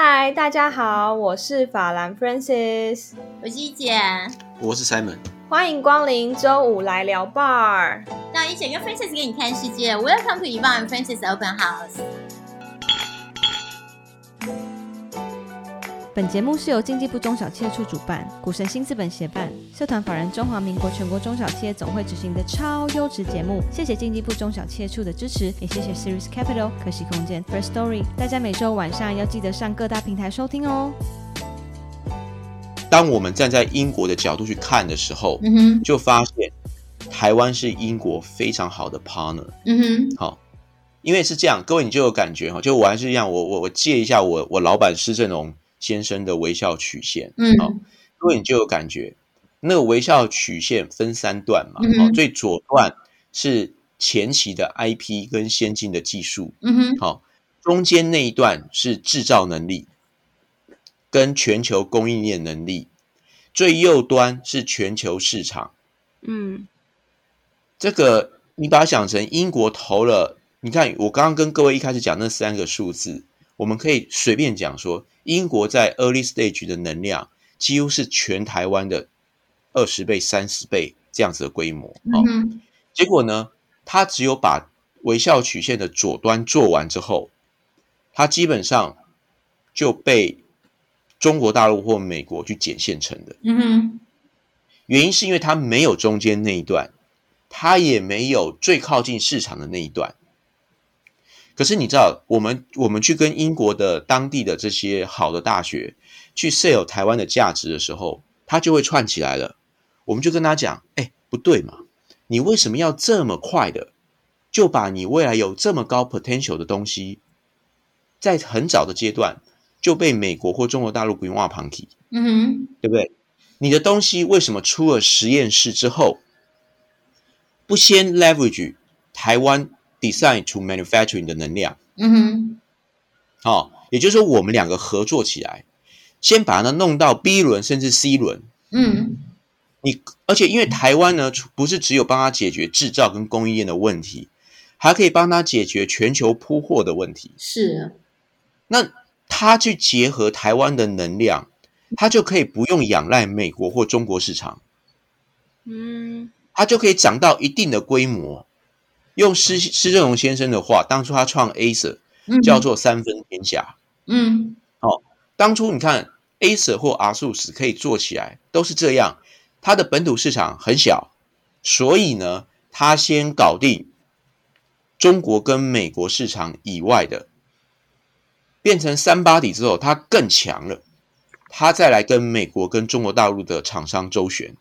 嗨，大家好，我是法兰 Francis，我是一姐，我是 Simon，欢迎光临周五来聊 bar。让一姐跟 Francis 给你看世界，Welcome to Yvonne Francis Open House。本节目是由经济部中小企业处主办，股神新资本协办，社团法人中华民国全国中小企业总会执行的超优质节目。谢谢经济部中小企业处的支持，也谢谢 Series Capital 可喜空间 First Story。大家每周晚上要记得上各大平台收听哦。当我们站在英国的角度去看的时候，嗯哼，就发现台湾是英国非常好的 partner。嗯哼，好，因为是这样，各位你就有感觉哈，就我还是一样，我我我借一下我我老板施正荣先生的微笑曲线，嗯。好，各位你就有感觉，那个微笑曲线分三段嘛，最左段是前期的 IP 跟先进的技术，嗯哼，好，中间那一段是制造能力跟全球供应链能力，最右端是全球市场。嗯。这个你把它想成英国投了，你看我刚刚跟各位一开始讲那三个数字，我们可以随便讲说，英国在 early stage 的能量几乎是全台湾的二十倍、三十倍这样子的规模。哦，嗯哼，结果呢，他只有把微笑曲线的左端做完之后，他基本上就被中国大陆或美国去捡现成的。嗯哼，原因是因为它没有中间那一段，它也没有最靠近市场的那一段。可是你知道，我们我们去跟英国的当地的这些好的大学去 sell 台湾的价值的时候，他就会串起来了。我们就跟他讲，哎，不对嘛，你为什么要这么快的就把你未来有这么高 potential 的东西，在很早的阶段就被美国或中国大陆不用挖旁体？嗯哼，对不对？你的东西为什么出了实验室之后，不先 leverage 台湾 design to manufacturing 的能量？嗯哼，哦，也就是说，我们两个合作起来，先把它弄到 B 轮甚至 C 轮。嗯你而且因为台湾呢，不是只有帮他解决制造跟供应链的问题，还可以帮他解决全球铺货的问题。是，那他去结合台湾的能量，他就可以不用仰赖美国或中国市场。嗯他就可以长到一定的规模。用施施正荣先生的话，当初他创 Acer 嗯叫做三分天下。嗯哦当初你看 Acer 或 ASUS 可以做起来，都是这样。它的本土市场很小，所以呢，它先搞定中国跟美国市场以外的，变成三八底之后，它更强了，它再来跟美国跟中国大陆的厂商周旋。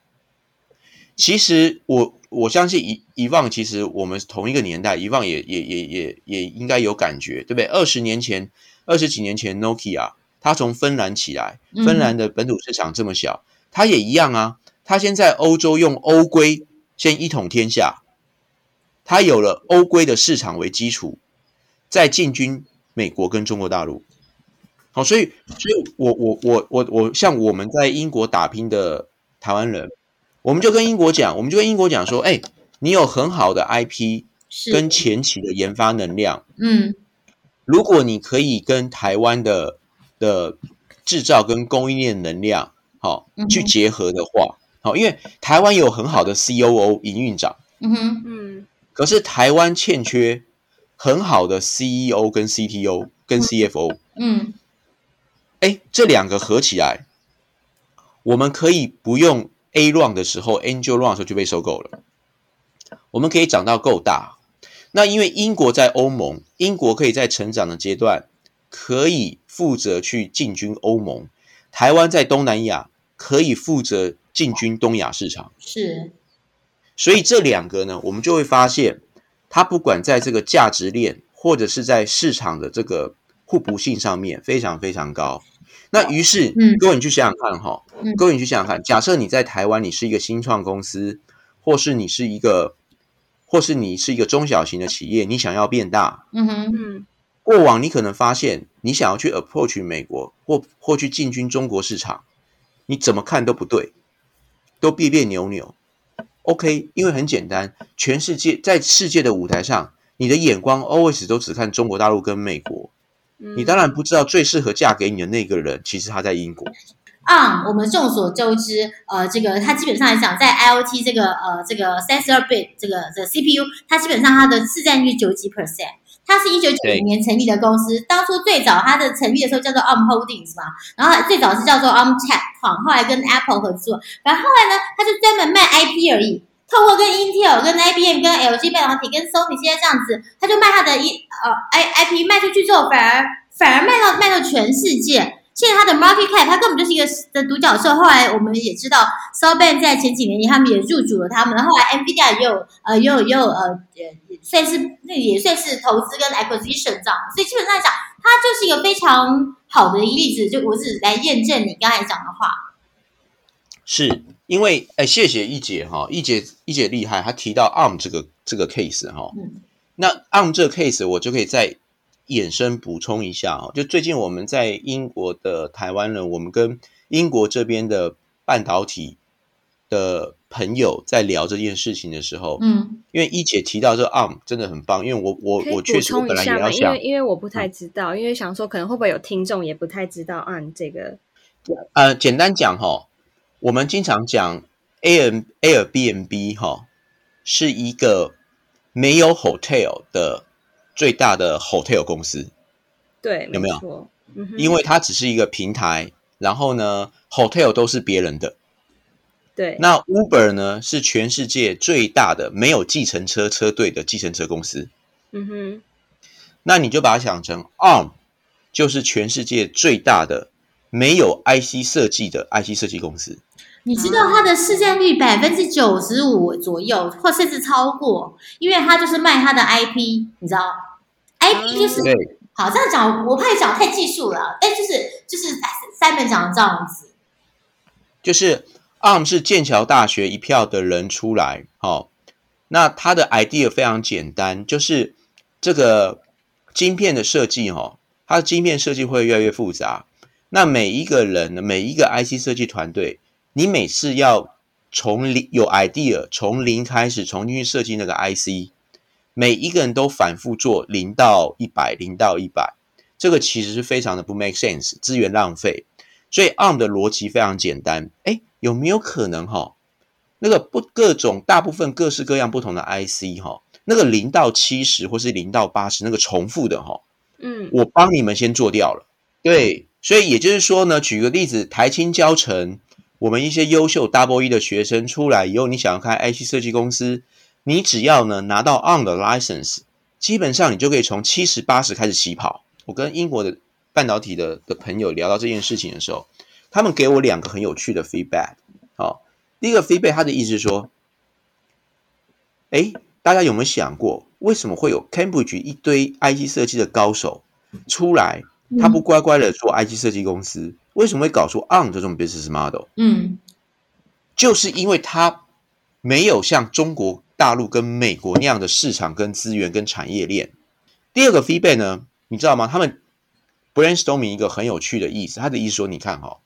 其实我我相信遗遗忘，其实我们同一个年代，遗忘也也也也也应该有感觉，对不对？二十年前，二十几年前，Nokia 它从芬兰起来，嗯芬兰的本土市场这么小，它也一样啊。它先在欧洲用欧规先一统天下，它有了欧规的市场为基础，再进军美国跟中国大陆。好，所以，所以我我我我我像我们在英国打拼的台湾人，我们就跟英国讲，我们就跟英国讲说，哎，你有很好的 IP，跟前期的研发能量，嗯。如果你可以跟台湾的的制造跟供应链能量，好、去结合的话，好、因为台湾有很好的 COO 营运长，嗯哼，嗯。可是台湾欠缺很好的 CEO 跟 CTO 跟 CFO，嗯。哎，这两个合起来，我们可以不用 A round 的时候，Angel round 的时候就被收购了，我们可以长到够大。那因为英国在欧盟，英国可以在成长的阶段可以负责去进军欧盟，台湾在东南亚可以负责进军东亚市场。是，所以这两个呢，我们就会发现，它不管在这个价值链，或者是在市场的这个互补性上面，非常非常高。那于是，嗯。各位你去想想看哈，嗯。各位你去想想看，假设你在台湾，你是一个新创公司，或是你是一个，或是你是一个中小型的企业，你想要变大，嗯哼，嗯。过往你可能发现，你想要去 approach 美国或或去进军中国市场，你怎么看都不对，都别别扭扭。OK，因为很简单，全世界在世界的舞台上，你的眼光 always 都只看中国大陆跟美国，你当然不知道最适合嫁给你的那个人，其实他在英国。ARM 我们众所周知，呃，这个它基本上来讲，在 IoT 这个呃这个三十二 bit 这个这个 CPU，它基本上它的市占率九几 percent。它是一九九零年成立的公司，当初最早它的成立的时候叫做 ARM Holdings 嘛，然后最早是叫做 ARM Tech 后来跟 Apple 合作，然后后来呢，它就专门卖 IP 而已。透过跟 Intel、跟 IBM、跟 LG 半导体、跟 Sony 现在这样子，他就卖他的一呃 I IP 卖出去之后，反而反而卖到卖到全世界。现在他的 market cap，它根本就是一个的独角兽。后来我们也知道 s o b a n 在前几年他们也入主了他们，后来 Nvidia 也有呃也有也有呃也算是那也算是投资跟 acquisition 这样，所以基本上讲，它就是一个非常好的例子。就我只来验证你刚才讲的话。是因为哎，谢谢一姐哈，一姐一姐厉害，她提到 ARM 这个这个 case 哈，嗯。那 ARM 这个 case 我就可以再衍生补充一下哦，就最近我们在英国的台湾人，我们跟英国这边的半导体的朋友在聊这件事情的时候，嗯，因为一姐提到这个 ARM 真的很棒，因为我我我确实我本来也要想为因为我不太知道，因为想说可能会不会有听众也不太知道按这个，呃，简单讲哈，我们经常讲 Air Airbnb 哈是一个没有 hotel 的最大的 hotel 公司，对，有没有？因为它只是一个平台，然后呢，hotel 都是别人的。对，那 Uber 呢是全世界最大的没有计程车车队的计程车公司，嗯哼，那你就把它想成 ARM 就是全世界最大的没有 IC 设计的 IC 设计公司。你知道它的市占率百分之九十五左右，或甚至超过，因为它就是卖它的 IP，你知道，IP 就是、好这样讲，我怕你讲太技术了，哎，就是就是三本讲的这样子，就是 ARM 是剑桥大学一票的人出来，好、那他的 idea 非常简单，就是这个晶片的设计，哦，它的晶片设计会越来越复杂。那每一个人呢，每一个 IC 设计团队，你每次要从零有 idea，从零开始重新去设计那个 IC，每一个人都反复做零到一百，零到一百，这个其实是非常的不 make sense，资源浪费。所以 ARM 的逻辑非常简单，哎，有没有可能哈？那个不各种大部分各式各样不同的 IC 哈，那个零到七十或是零到八十那个重复的哈，嗯，我帮你们先做掉了。对，所以也就是说呢，举个例子，台清教程，我们一些优秀 Double E 的学生出来以后，你想要开 IC 设计公司，你只要呢拿到 On 的 license，基本上你就可以从七十八十开始起跑。我跟英国的半导体的的朋友聊到这件事情的时候，他们给我两个很有趣的 feedback。好、第一个 feedback，他的意思是说，哎，大家有没有想过，为什么会有 Cambridge 一堆 IC 设计的高手出来，他不乖乖的做 IC 设计公司，为什么会搞出 ARM 这种 business model？嗯就是因为它没有像中国大陆跟美国那样的市场跟资源跟产业链。第二个 feedback 呢，你知道吗？他们 brainstorming 一个很有趣的意思，他的意思说，你看哈、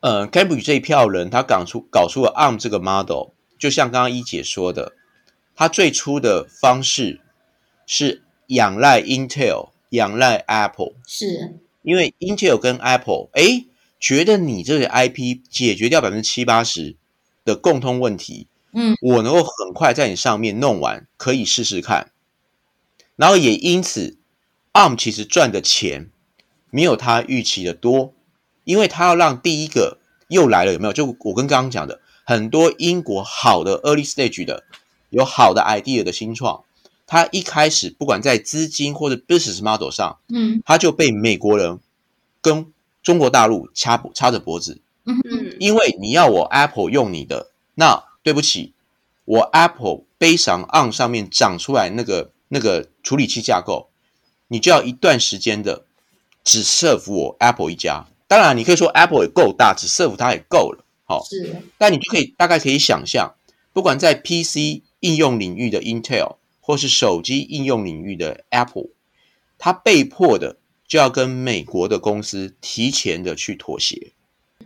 呃，Cambridge 这一票人，他搞出搞出了 ARM 这个 model，就像刚刚一姐说的，他最初的方式是仰赖 Intel，仰赖 Apple，是，因为 Intel 跟 Apple，哎，觉得你这个 IP 解决掉百分之七八十的共通问题，嗯，我能够很快在你上面弄完，可以试试看。然后也因此，ARM 其实赚的钱没有他预期的多，因为他要让第一个又来了，有没有？就我跟刚刚讲的，很多英国好的 early stage 的有好的 idea 的新创，他一开始不管在资金或者 business model 上，嗯他就被美国人跟中国大陆掐掐着脖子，嗯嗯，因为你要我 Apple 用你的，那对不起，我 Apple 悲伤 on 上面长出来那个那个处理器架构，你就要一段时间的只 serve 我 Apple 一家。当然，你可以说 Apple 也够大，只 serve 它也够了。好，是，但你就可以大概可以想象，不管在 PC 应用领域的 Intel，或是手机应用领域的 Apple，它被迫的就要跟美国的公司提前的去妥协。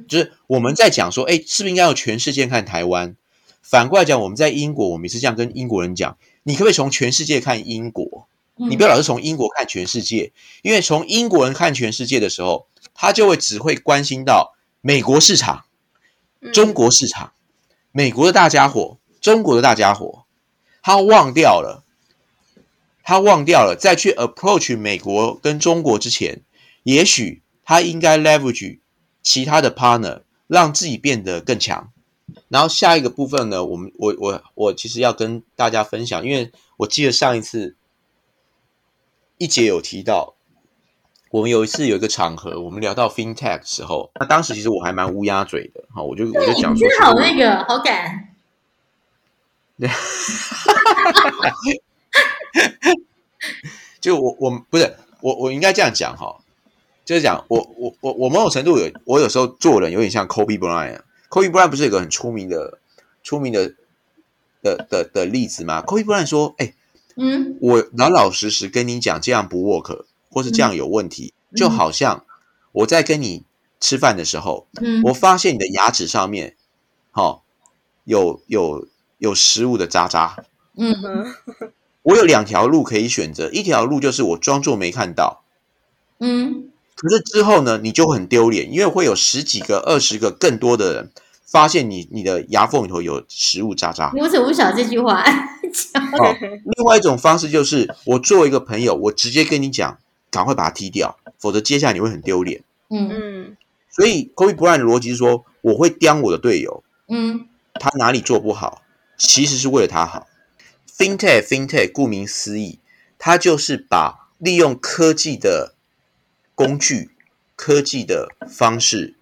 就是我们在讲说，哎，是不是应该要全世界看台湾？反过来讲，我们在英国，我们也是这样跟英国人讲，你可不可以从全世界看英国？你不要老是从英国看全世界，因为从英国人看全世界的时候，他就会只会关心到美国市场、中国市场、美国的大家伙、中国的大家伙，他忘掉了，他忘掉了，在去 approach 美国跟中国之前，也许他应该 leverage 其他的 partner，让自己变得更强。然后下一个部分呢，我们我我我其实要跟大家分享，因为我记得上一次。一节有提到，我们有一次有一个场合，我们聊到 FinTech 的时候，那当时其实我还蛮乌鸦嘴的，哈，我就我就讲说，好那个好感，对，就我我不是我我应该这样讲哈，就是讲我我我我某种程度有我有时候做人有点像 Kobe Bryant，Kobe Bryant 不是有个很出名的出名的的的的例子吗？Kobe Bryant 说，哎。嗯，我老老实实跟你讲，这样不 work，或是这样有问题，就好像我在跟你吃饭的时候，嗯，我发现你的牙齿上面，好有有有食物的渣渣，嗯，我有两条路可以选择，一条路就是我装作没看到，嗯，可是之后呢，你就很丢脸，因为会有十几个、二十个更多的人发现你你的牙缝里头有食物渣渣。你为什么不晓这句话？好，另外一种方式就是，我作为一个朋友，我直接跟你讲，赶快把它踢掉，否则接下来你会很丢脸。嗯嗯，所以 Kobe Bryant 的逻辑是说，我会刁我的队友，嗯，他哪里做不好，其实是为了他好。FinTech FinTech 顾名思义，它就是把利用科技的工具、科技的方式，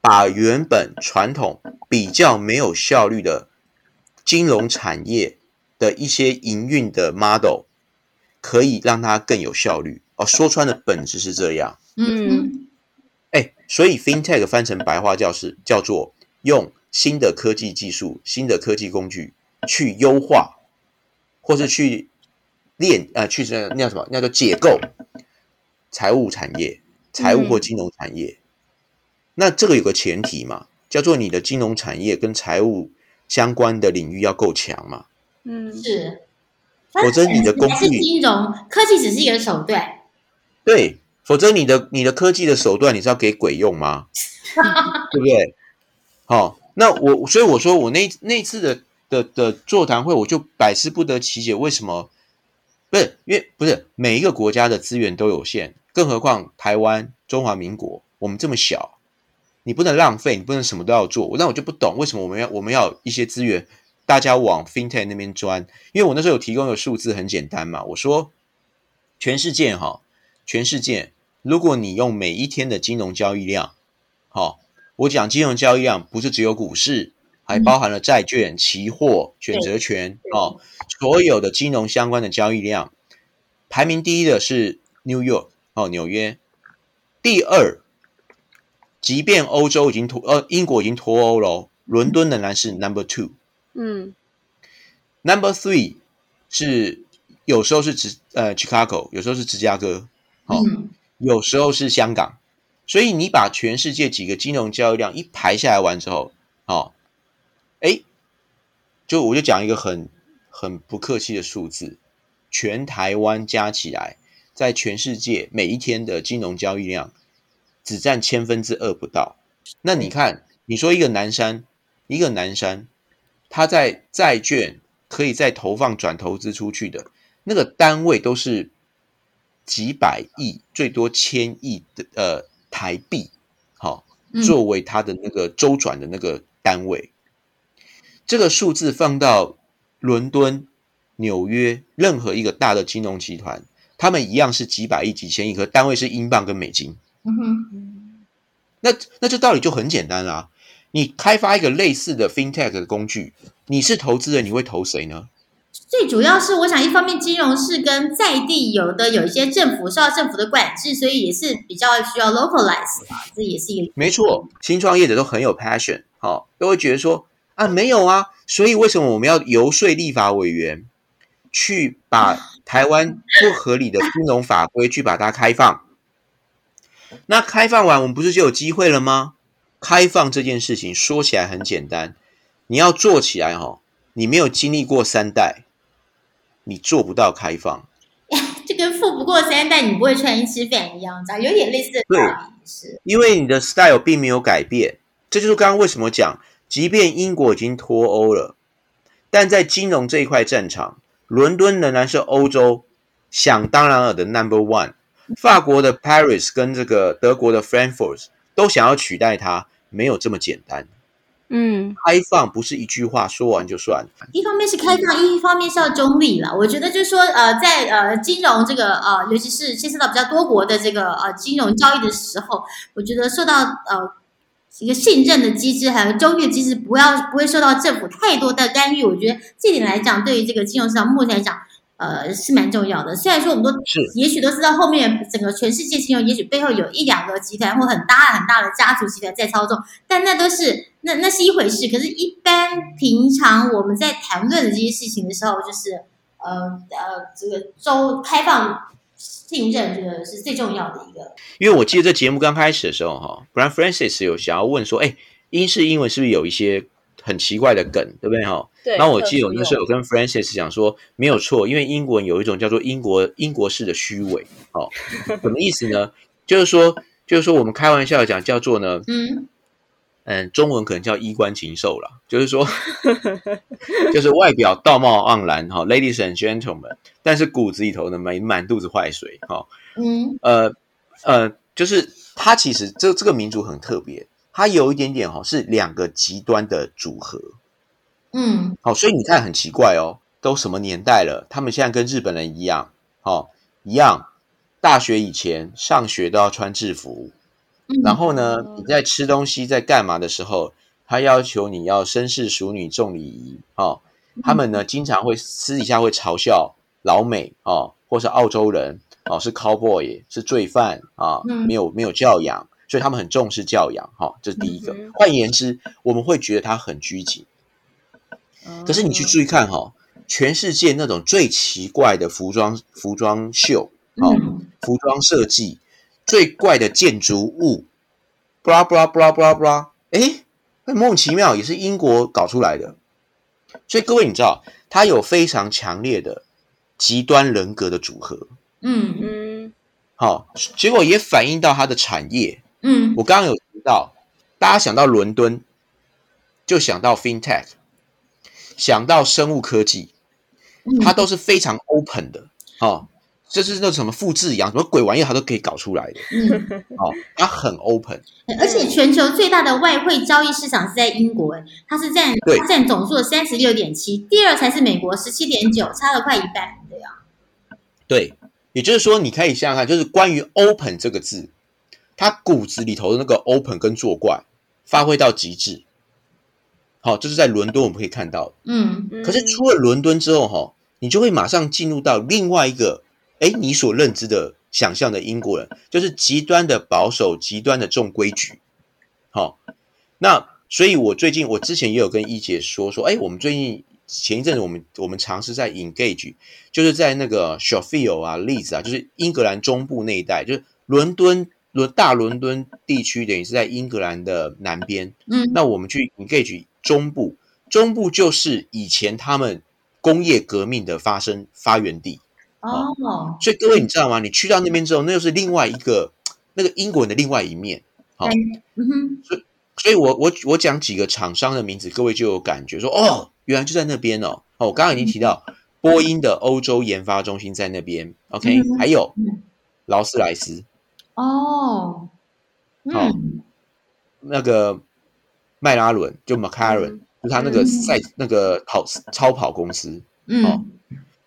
把原本传统比较没有效率的金融产业。的一些营运的 model 可以让它更有效率哦。说穿的本质是这样，嗯，哎，所以 FinTech 翻成白话叫是叫做用新的科技技术、新的科技工具去优化，或是去练呃去那叫什么？那叫解构财务产业、财务或金融产业。那这个有个前提嘛，叫做你的金融产业跟财务相关的领域要够强嘛。嗯，是，否则你的工具金融科技只是一个手段，对，否则你的你的科技的手段你是要给鬼用吗？对不对？好，那我所以我说我那那次的的的座谈会，我就百思不得其解，为什么不是？因为不是每一个国家的资源都有限，更何况台湾中华民国我们这么小，你不能浪费，你不能什么都要做，那我就不懂为什么我们要我们要一些资源。大家往 FinTech 那边钻，因为我那时候有提供的数字很简单嘛，我说全世界哈，全世界如果你用每一天的金融交易量，好，我讲金融交易量不是只有股市，还包含了债券、期货、选择权哦，所有的金融相关的交易量，排名第一的是 New York 哦，纽约，第二，即便欧洲已经脱呃英国已经脱欧了，伦敦仍然是 Number Two。嗯，Number three 是有时候是芝呃 Chicago，有时候是芝加哥，好，有时候是香港。所以你把全世界几个金融交易量一排下来完之后，哦，哎，就我就讲一个很很不客气的数字，全台湾加起来，在全世界每一天的金融交易量只占千分之二不到。那你看，你说一个南山，一个南山。它在债券可以再投放转投资出去的那个单位都是几百亿，最多千亿的呃台币，好，作为它的那个周转的那个单位。这个数字放到伦敦、纽约任何一个大的金融集团，他们一样是几百亿、几千亿，可单位是英镑跟美金。嗯哼，那那这道理就很简单啦。你开发一个类似的 FinTech 的工具，你是投资人，你会投谁呢？最主要是，我想一方面金融是跟在地有的有一些政府受到政府的管制，所以也是比较需要 localize 啊，这也是一个没错。新创业者都很有 passion，好，都会觉得说啊，没有啊，所以为什么我们要游说立法委员去把台湾不合理的金融法规去把它开放？那开放完，我们不是就有机会了吗？开放这件事情说起来很简单，你要做起来哈，你没有经历过三代，你做不到开放。这跟富不过三代，你不会穿衣吃饭一样，有点类似的道理。是，因为你的 style 并没有改变，这就是刚刚为什么讲，即便英国已经脱欧了，但在金融这一块战场，伦敦仍然是欧洲想当然尔的 number one。法国的 Paris 跟这个德国的 Frankfurt 都想要取代它，没有这么简单。嗯，开放不是一句话说完就算。一方面是开放，一方面是要中立了。我觉得就是说，呃，在呃金融这个呃，尤其是牵涉到比较多国的这个呃金融交易的时候，我觉得受到呃一个信任的机制，还有中立的机制，不要不会受到政府太多的干预。我觉得这点来讲，对于这个金融市场目前来讲。呃，是蛮重要的。虽然说我们都，也许都知道后面整个全世界金融，也许背后有一两个集团或很大很大的家族集团在操纵，但那都是那那是一回事。可是，一般平常我们在谈论的这些事情的时候，就是呃呃，这个周开放信任，这个是最重要的一个。因为我记得这节目刚开始的时候，哈，Brian Francis 有想要问说，哎，英式英文是不是有一些？很奇怪的梗，对不对哈？对。那我记得我那时候有跟 Francis 讲说，没有错，因为英文有一种叫做英国英国式的虚伪，哦，什么意思呢？就是说，就是说，我们开玩笑讲叫做呢，嗯嗯，中文可能叫衣冠禽兽了，就是说，就是外表道貌岸然哈，Ladies and Gentlemen，但是骨子里头呢，满满肚子坏水哈。嗯。呃呃，就是他其实这这个民族很特别。它有一点点哈，是两个极端的组合，嗯，好，所以你看很奇怪哦，都什么年代了，他们现在跟日本人一样，哦，一样，大学以前上学都要穿制服，然后呢，你在吃东西在干嘛的时候，他要求你要绅士淑女重礼仪，哦，他们呢经常会私底下会嘲笑老美哦，或是澳洲人哦，是 cowboy 是罪犯啊，没有没有教养。所以他们很重视教养，哈，这是第一个。换言之，我们会觉得他很拘谨。可是你去注意看，哈，全世界那种最奇怪的服装、服装秀，哦，服装设计最怪的建筑物，布拉布拉布拉布拉布拉，哎，那莫名其妙也是英国搞出来的。所以各位，你知道，它有非常强烈的极端人格的组合。嗯嗯，好，结果也反映到它的产业。嗯，我刚刚有提到，大家想到伦敦，就想到 FinTech，想到生物科技，它都是非常 open 的，哦，就是那什么复制羊，什么鬼玩意，他都可以搞出来的。嗯，哦，他很 open，而且全球最大的外汇交易市场是在英国，它是占占总数的三十六点七，第二才是美国十七点九，差了快一半，对啊。对，也就是说，你可以想想看，就是关于 open 这个字。它骨子里头的那个 open 跟作怪发挥到极致，好，这是在伦敦我们可以看到。嗯，可是出了伦敦之后，哈，你就会马上进入到另外一个，哎，你所认知的、想象的英国人，就是极端的保守、极端的重规矩。好，那所以，我最近我之前也有跟一姐说说，哎，我们最近前一阵子，我们我们尝试在 engage，就是在那个 Sheffield 啊、Leeds 啊，就是英格兰中部那一带，就是伦敦。伦大伦敦地区等于是在英格兰的南边，嗯，那我们去 engage 中部，中部就是以前他们工业革命的发生发源地哦。所以各位你知道吗？你去到那边之后，那又是另外一个 那个英国人的另外一面。好，嗯哼。所以，所以我我我讲几个厂商的名字，各位就有感觉说，哦，原来就在那边哦。哦，我刚刚已经提到波音的欧洲研发中心在那边，OK，还有劳斯莱斯。哦，好，那个迈拉伦就 McLaren，就他那个赛那个跑超跑公司，哦，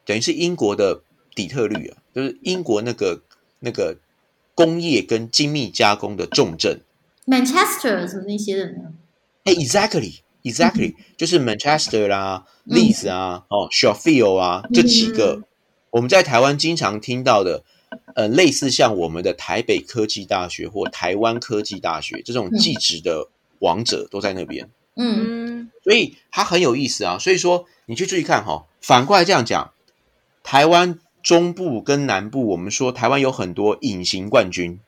等于是英国的底特律啊，就是英国那个那个工业跟精密加工的重镇，Manchester 什么那些的呢？哎，Exactly，Exactly，就是 Manchester 啦，Leeds 啊，哦，Sheffield 啊，这几个我们在台湾经常听到的。呃，类似像我们的台北科技大学或台湾科技大学这种技职的王者都在那边。嗯，所以它很有意思啊。所以说，你去注意看哈。反过来这样讲，台湾中部跟南部，我们说台湾有很多隐形冠军。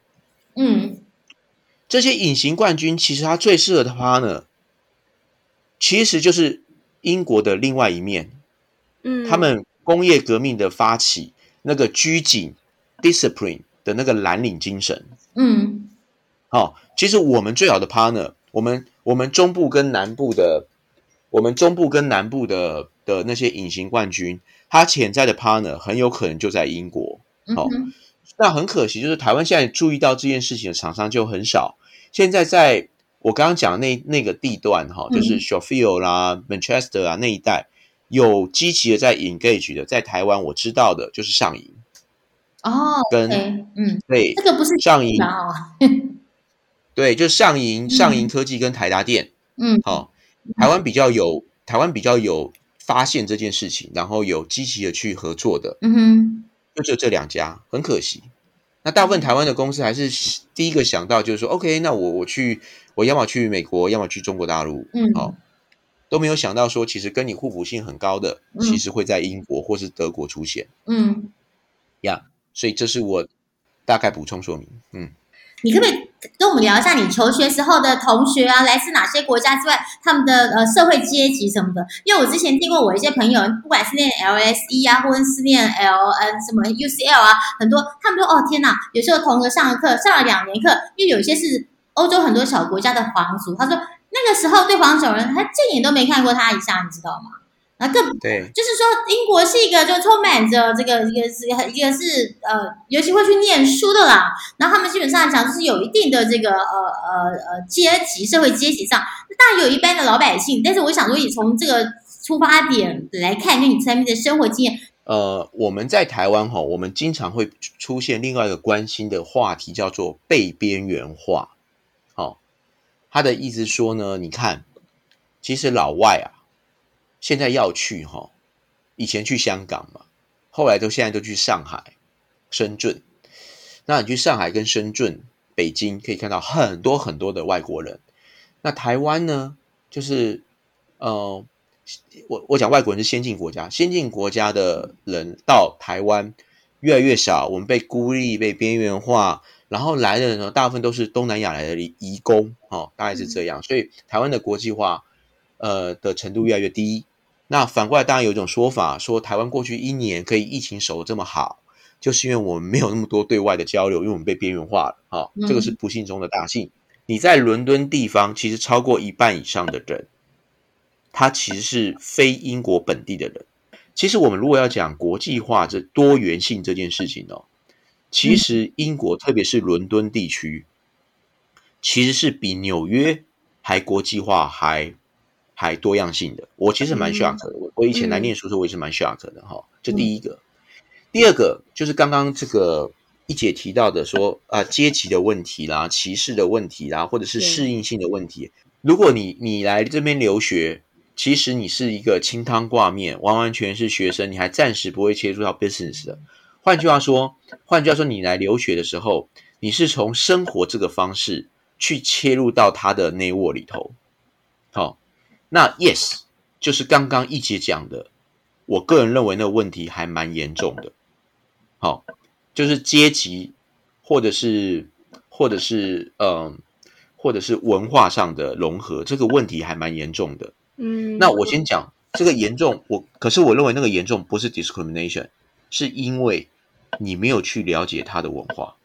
嗯，这些隐形冠军其实他最适合的 partner，其实就是英国的另外一面。嗯，他们工业革命的发起，那个拘谨。discipline 的那个蓝领精神。嗯好、其实我们最好的 partner，我们我们中部跟南部的，我们中部跟南部的的那些隐形冠军，他潜在的 partner 很有可能就在英国。好嗯哼那很可惜，就是台湾现在注意到这件事情的厂商就很少。现在在我刚刚讲的那那个地段哈，嗯就是 Sheffield 啦、Manchester 啊那一带有积极的在 engage 的，在台湾我知道的就是上银，哦跟嗯，对这个不是上银，吧？哦，对，就是上银、上银科技跟台达电，嗯好、台湾比较有台湾比较有发现这件事情，然后有积极的去合作的，嗯哼，就只有这两家，很可惜。那大部分台湾的公司还是第一个想到就是说，OK，那我我去，我要么去美国，要么去中国大陆，嗯好、都没有想到说，其实跟你互补性很高的，嗯其实会在英国或是德国出现嗯，呀。所以这是我大概补充说明，嗯。你可不可以跟我们聊一下你求学时候的同学啊，来自哪些国家之外，他们的呃社会阶级什么的？因为我之前听过我一些朋友，不管是念 LSE 啊，或者是念 L N 什么 UCL 啊，很多他们说哦天哪，有时候同个上了课上了两年课，因为有些是欧洲很多小国家的皇族，他说那个时候对黄种人他正眼都没看过他一下，你知道吗？然后更对，就是说，英国是一个就充满着这个一个是一个是呃，尤其会去念书的啦。然后他们基本上讲就是有一定的这个呃呃呃阶级社会阶级上，当然有一般的老百姓。但是我想说，以从这个出发点来看，跟你身边的生活经验，呃，我们在台湾哈，我们经常会出现另外一个关心的话题，叫做被边缘化。好、他的意思说呢，你看，其实老外啊，现在要去哈，以前去香港嘛，后来都现在都去上海、深圳。那你去上海跟深圳、北京，可以看到很多很多的外国人。那台湾呢，就是呃，我我讲外国人是先进国家，先进国家的人到台湾越来越少，我们被孤立、被边缘化，然后来的人呢，大部分都是东南亚来的移移工，哦，大概是这样，所以台湾的国际化呃的程度越来越低。那反过来，当然有一种说法，说台湾过去一年可以疫情守得这么好，就是因为我们没有那么多对外的交流，因为我们被边缘化了，哈、嗯这个是不幸中的大幸。你在伦敦地方，其实超过一半以上的人，他其实是非英国本地的人。其实我们如果要讲国际化这多元性这件事情哦，其实英国特别是伦敦地区，其实是比纽约还国际化还还多样性的。我其实蛮嗯 shock 的，我我以前来念书的时候我也是蛮 shock 的哈。这第一个，第二个就是刚刚这个一姐提到的说啊阶级的问题啦、歧视的问题啦，或者是对适应性的问题。如果你你来这边留学，其实你是一个清汤挂面，完完全是学生，你还暂时不会切入到 business 的。换句话说，换句话说，你来留学的时候，你是从生活这个方式去切入到他的内卧里头。好、那 yes 就是刚刚一姐讲的，我个人认为那个问题还蛮严重的。好、就是阶级或者是或者是嗯、或者是文化上的融合，这个问题还蛮严重的。嗯，那我先讲这个严重，我可是我认为那个严重不是 discrimination，是因为你没有去了解他的文化。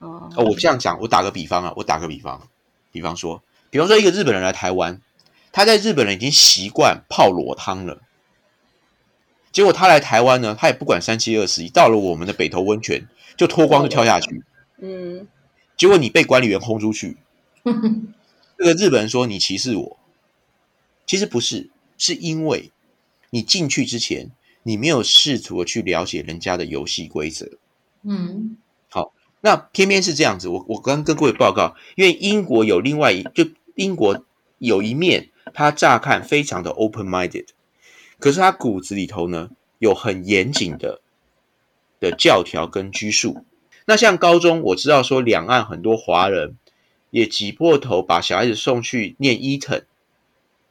哦哦，我这样讲，我打个比方啊，我打个比方，比方说，比方说一个日本人来台湾，他在日本人已经习惯泡裸汤了，结果他来台湾呢，他也不管三七二十一，到了我们的北投温泉就脱光就跳下去，嗯。结果你被管理员轰出去，这个日本人说你歧视我，其实不是，是因为你进去之前，你没有试图的去了解人家的游戏规则。嗯。好那偏偏是这样子，我我刚跟各位报告，因为英国有另外一就英国有一面，它乍看非常的 open minded，可是他骨子里头呢有很严谨的的教条跟拘束。那像高中，我知道说两岸很多华人也挤破头把小孩子送去念伊藤，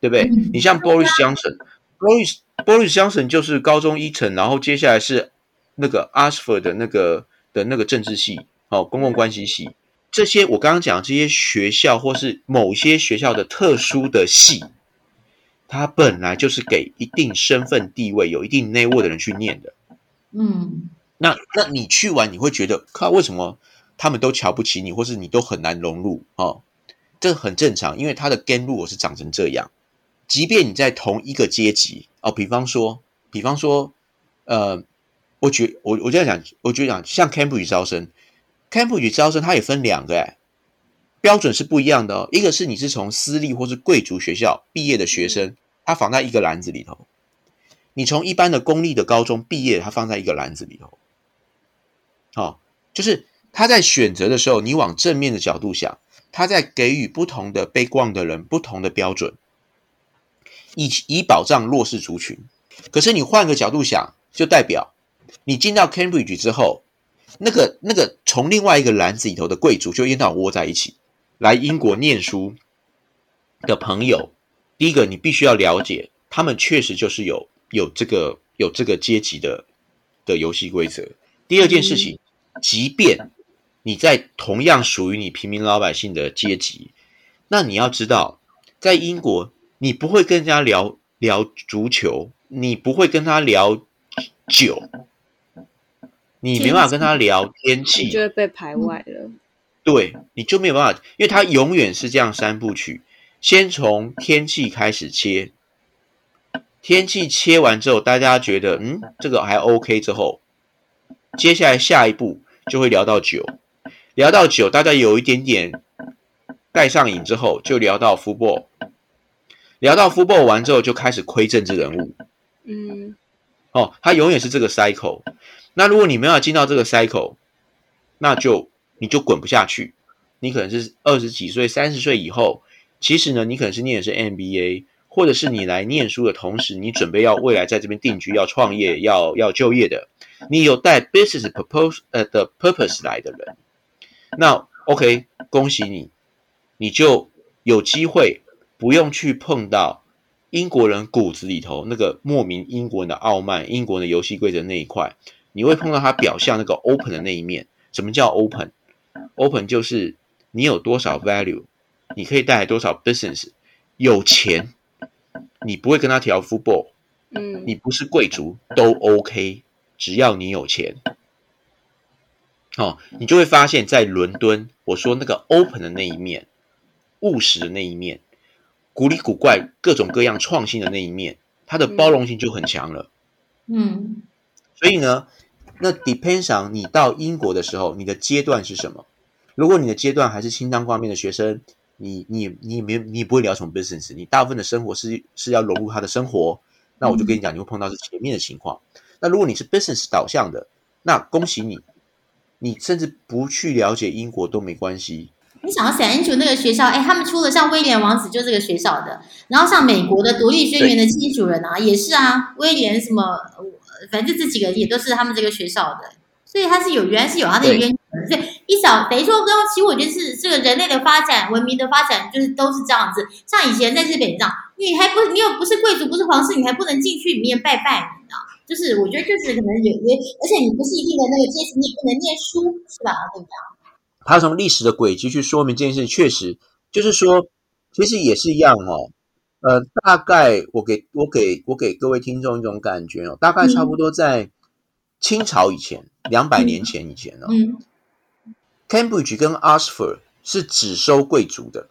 对不对？嗯你像 Boris Johnson，Boris Boris Johnson 就是高中伊藤，然后接下来是那个 Oxford 的那个的那个政治系，哦，公共关系系。这些我刚刚讲这些学校或是某些学校的特殊的系，它本来就是给一定身份地位、有一定内务的人去念的。嗯那那你去完你会觉得，靠，为什么他们都瞧不起你，或是你都很难融入哦？这很正常，因为他的根路我是长成这样。即便你在同一个阶级哦，比方说，比方说，呃，我觉我我这样讲，我觉得讲像 Cambridge 招生，Cambridge 招生它也分两个哎，标准是不一样的哦。一个是你是从私立或是贵族学校毕业的学生，他放在一个篮子里头；你从一般的公立的高中毕业，他放在一个篮子里头。好，就是他在选择的时候，你往正面的角度想，他在给予不同的被逛的人不同的标准。以以保障弱势族群，可是你换个角度想，就代表你进到 Cambridge 之后，那个那个从另外一个篮子里头的贵族就一到窝在一起来英国念书的朋友。第一个，你必须要了解，他们确实就是有有这个有这个阶级的的游戏规则。第二件事情，即便你在同样属于你平民老百姓的阶级，那你要知道，在英国。你不会跟人家聊聊足球，你不会跟他聊酒，你没办法跟他聊天气，就会被排外了。对，你就没有办法，因为他永远是这样三部曲，先从天气开始切，天气切完之后，大家觉得嗯这个还 OK 之后，接下来下一步就会聊到酒，聊到酒，大家有一点点带上瘾之后，就聊到 football。聊到 football 完之后，就开始亏政治人物。嗯，哦，他永远是这个 cycle。那如果你没有进到这个 cycle，那就你就滚不下去。你可能是二十几岁、三十岁以后，其实呢，你可能是念的是 MBA，或者是你来念书的同时，你准备要未来在这边定居、要创业、要要就业的，你有带 business purpose 呃的 purpose 来的人，那 OK，恭喜你，你就有机会。不用去碰到英国人骨子里头那个莫名英国人的傲慢，英国的游戏规则那一块，你会碰到他表象那个 open 的那一面。什么叫 open？open 就是你有多少 value，你可以带来多少 business。有钱，你不会跟他调 football，嗯，你不是贵族都 OK，只要你有钱，哦，你就会发现，在伦敦，我说那个 open 的那一面，务实的那一面。古里古怪、各种各样创新的那一面，它的包容性就很强了。嗯，所以呢，那 depends on 你到英国的时候，你的阶段是什么？如果你的阶段还是清汤挂面的学生，你你你没你不会聊什么 business，你大部分的生活是是要融入他的生活，那我就跟你讲，你会碰到是前面的情况。那如果你是 business 导向的，那恭喜你，你甚至不去了解英国都没关系。你想要 s a n 那个学校，哎，他们出了像威廉王子就这个学校的，然后像美国的独立宣言的基主人啊，也是啊，威廉什么，反正这几个也都是他们这个学校的，所以他是有原来是有他的渊源，所以一小等于说，跟其实我觉得是这个人类的发展、文明的发展，就是都是这样子。像以前在日本这样，你还不你又不是贵族，不是皇室，你还不能进去里面拜拜，你知道？就是我觉得就是可能有有，而且你不是一定的那个阶级，你也不能念书，是吧？对不对？他从历史的轨迹去说明这件事，确实就是说，其实也是一样哦。呃，大概我给我给我给各位听众一种感觉哦，大概差不多在清朝以前，两百年前以前哦，Cambridge 跟 Oxford 是只收贵族的。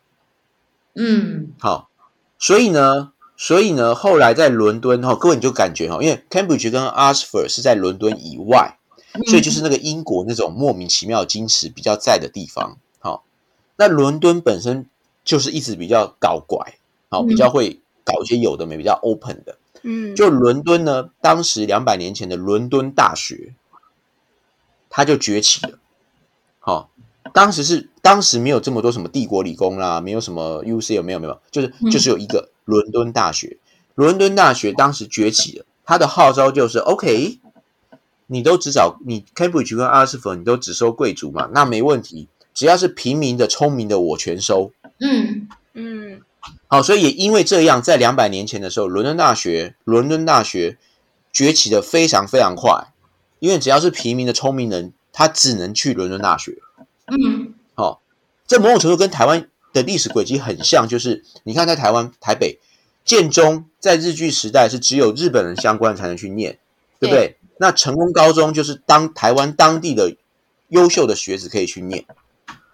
嗯，好，所以呢，所以呢，后来在伦敦哈，各位你就感觉哈，因为 Cambridge 跟 Oxford 是在伦敦以外。所以就是那个英国那种莫名其妙矜持比较在的地方，好，那伦敦本身就是一直比较搞怪，好，比较会搞一些有的没，比较 open 的，嗯，就伦敦呢，当时两百年前的伦敦大学，它就崛起了，好，当时是当时没有这么多什么帝国理工啦，没有什么 U C 有没有没有，就是就是有一个伦敦大学，伦敦大学当时崛起了，它的号召就是 OK。你都只找你 Cambridge 跟阿斯福，你都只收贵族嘛？那没问题，只要是平民的、聪明的，我全收。嗯嗯，好，所以也因为这样，在两百年前的时候，伦敦大学，伦敦大学崛起的非常非常快，因为只要是平民的聪明人，他只能去伦敦大学。嗯，好，这某种程度跟台湾的历史轨迹很像，就是你看在台湾台北建中，在日据时代是只有日本人相关才能去念，对不对？那成功高中就是当台湾当地的优秀的学子可以去念，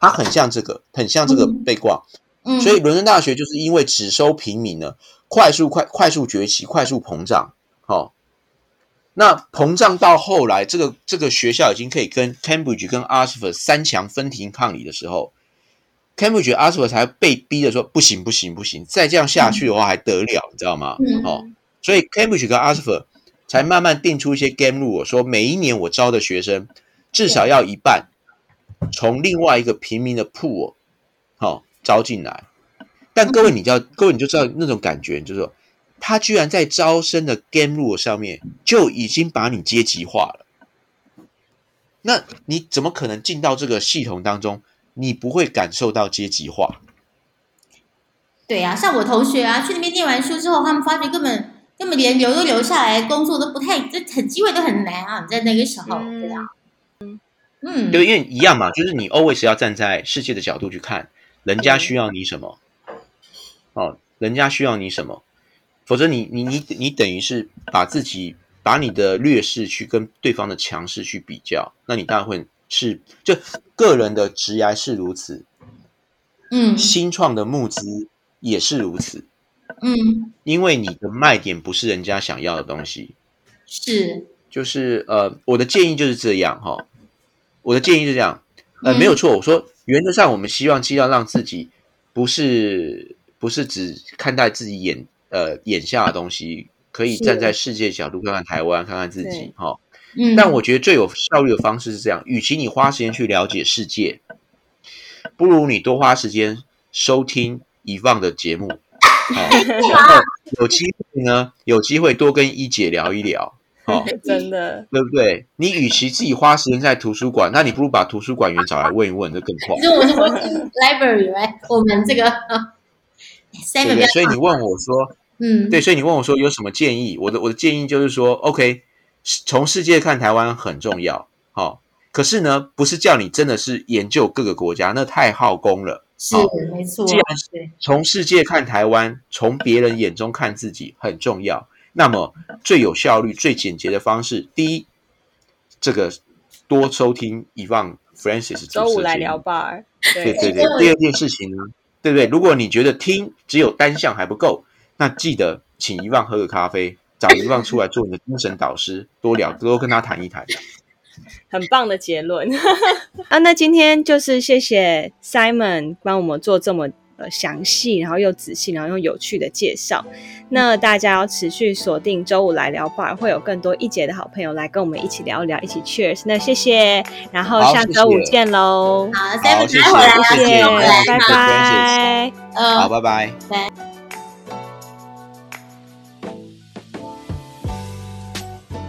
它很像这个，很像这个被挂。嗯，所以伦敦大学就是因为只收平民呢，快速快快速崛起，快速膨胀。好，那膨胀到后来，这个这个学校已经可以跟 Cambridge 跟 Oxford 三强分庭抗礼的时候，Cambridge、Oxford 才被逼的说不行不行不行，再这样下去的话还得了，你知道吗？嗯哦，所以 Cambridge 跟 Oxford 才慢慢定出一些 game rule，说每一年我招的学生至少要一半从另外一个平民的 pool 好、招进来。但各位，你知道各位你就知道那种感觉，就是说，他居然在招生的 game rule 上面就已经把你阶级化了。那你怎么可能进到这个系统当中，你不会感受到阶级化？对啊，像我同学啊，去那边念完书之后，他们发觉根本根本连留都留下来，工作都不太，这很机会都很难啊。你在那个时候，嗯对啊，嗯，对，因为一样嘛，就是你 always 要站在世界的角度去看，人家需要你什么，哦，人家需要你什么，否则你你你你等于是把自己把你的劣势去跟对方的强势去比较，那你当然会是就个人的职涯是如此，嗯。新创的募资也是如此，嗯，因为你的卖点不是人家想要的东西，是，就是呃，我的建议就是这样哈、我的建议是这样，呃，嗯没有错。我说原则上，我们希望尽量让自己不是不是只看待自己眼呃眼下的东西，可以站在世界角度看看台湾，看看自己对哈、嗯，但我觉得最有效率的方式是这样：，与其你花时间去了解世界，不如你多花时间收听以放的节目。好、然后有机会呢，有机会多跟一姐聊一聊。好、真的，对不对？你与其自己花时间在图书馆，那你不如把图书馆员找来问一问，这更快其，实我 是 working library，right？我们这个？所以你问我说，嗯，对，所以你问我说有什么建议？我的我的建议就是说，OK，从世界看台湾很重要，好、可是呢，不是叫你真的是研究各个国家，那太耗功了。是好没错，既然对，从世界看台湾，从别人眼中看自己很重要。那么最有效率、最简洁的方式，第一，这个多收听以放 Francis 周五来聊 bar，对对对，第二件事情呢，对不对？如果你觉得听只有单项还不够，那记得请遗忘喝个咖啡，找遗忘出来做你的精神导师，多聊多跟他谈一谈。很棒的结论 啊！那今天就是谢谢 Simon 帮我们做这么呃详细，然后又仔细，然后又有趣的介绍。那大家要持续锁定周五来聊 bar，会有更多一姐的好朋友来跟我们一起聊一聊，一起 Cheers。那谢谢，然后下周五谢见喽，好谢谢谢谢谢谢看，拜。好，呃，拜拜。拜。